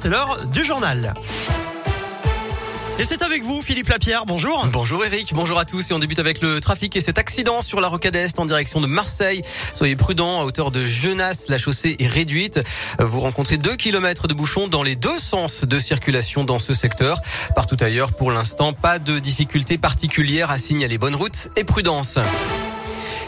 c'est l'heure du journal. Et c'est avec vous, Philippe Lapierre. Bonjour. Bonjour Eric, bonjour à tous. Et on débute avec le trafic et cet accident sur la rocade Est en direction de Marseille. Soyez prudents, à hauteur de Genasse, la chaussée est réduite. Vous rencontrez 2 km de bouchons dans les deux sens de circulation dans ce secteur. Partout ailleurs, pour l'instant, pas de difficultés particulières à signaler. Bonne route et prudence.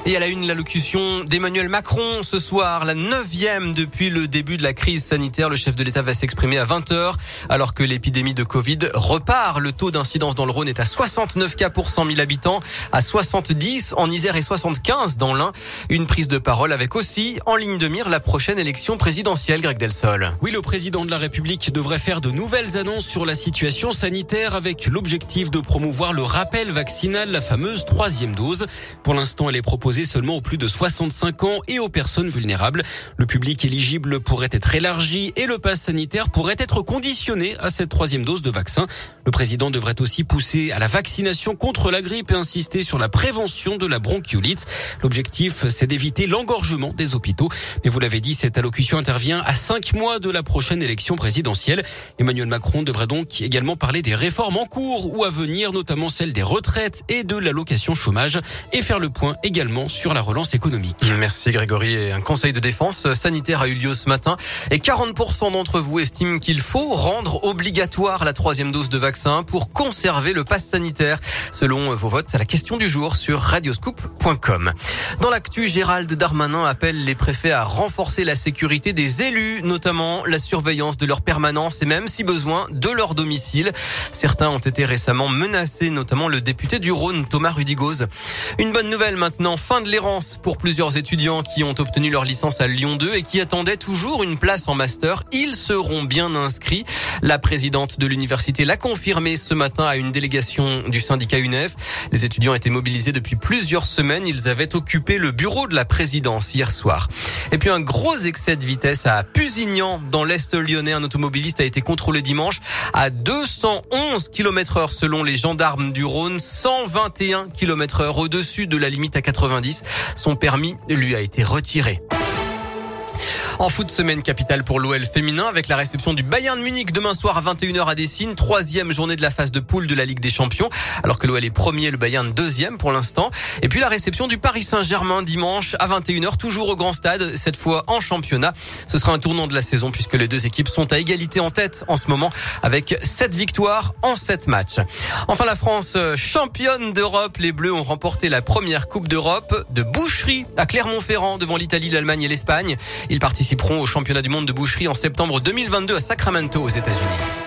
Et à la une, l'allocution d'Emmanuel Macron ce soir, la neuvième depuis le début de la crise sanitaire. Le chef de l'État va s'exprimer à 20h alors que l'épidémie de Covid repart. Le taux d'incidence dans le Rhône est à 69 cas pour 100 000 habitants, à 70 en Isère et 75 dans l'Ain. Une prise de parole avec aussi en ligne de mire la prochaine élection présidentielle, Greg Delsol. Oui, le président de la République devrait faire de nouvelles annonces sur la situation sanitaire avec l'objectif de promouvoir le rappel vaccinal, la fameuse troisième dose. Pour l'instant, elle est proposée seulement aux plus de 65 ans et aux personnes vulnérables. Le public éligible pourrait être élargi et le pass sanitaire pourrait être conditionné à cette troisième dose de vaccin. Le président devrait aussi pousser à la vaccination contre la grippe et insister sur la prévention de la bronchiolite. L'objectif, c'est d'éviter l'engorgement des hôpitaux. Mais vous l'avez dit, cette allocution intervient à cinq mois de la prochaine élection présidentielle. Emmanuel Macron devrait donc également parler des réformes en cours ou à venir, notamment celle des retraites et de l'allocation chômage et faire le point également sur la relance économique. Merci Grégory. Et un conseil de défense sanitaire a eu lieu ce matin et 40% d'entre vous estiment qu'il faut rendre obligatoire la troisième dose de vaccin pour conserver le pass sanitaire, selon vos votes à la question du jour sur radioscoop.com. Dans l'actu, Gérald Darmanin appelle les préfets à renforcer la sécurité des élus, notamment la surveillance de leur permanence et même, si besoin, de leur domicile. Certains ont été récemment menacés, notamment le député du Rhône, Thomas Rudigoz. Une bonne nouvelle maintenant, fin de l'errance pour plusieurs étudiants qui ont obtenu leur licence à Lyon 2 et qui attendaient toujours une place en master. Ils seront bien inscrits. La présidente de l'université l'a confirmé ce matin à une délégation du syndicat UNEF. Les étudiants étaient mobilisés depuis plusieurs semaines. Ils avaient occupé le bureau de la présidence hier soir. Et puis un gros excès de vitesse à Pusignan dans l'Est lyonnais. Un automobiliste a été contrôlé dimanche à 211 km heure selon les gendarmes du Rhône, 121 km heure au-dessus de la limite à 90 son permis lui a été retiré. En foot, semaine capitale pour l'OL féminin avec la réception du Bayern Munich demain soir à 21h à Dessine. Troisième journée de la phase de poule de la Ligue des Champions. Alors que l'OL est premier, le Bayern deuxième pour l'instant. Et puis la réception du Paris Saint-Germain dimanche à 21h, toujours au grand stade, cette fois en championnat. Ce sera un tournant de la saison puisque les deux équipes sont à égalité en tête en ce moment avec 7 victoires en 7 matchs. Enfin, la France, championne d'Europe. Les Bleus ont remporté la première Coupe d'Europe de boucherie à Clermont-Ferrand devant l'Italie, l'Allemagne et l'Espagne. Ils participeront au championnat du monde de boucherie en septembre 2022 à Sacramento aux États-Unis.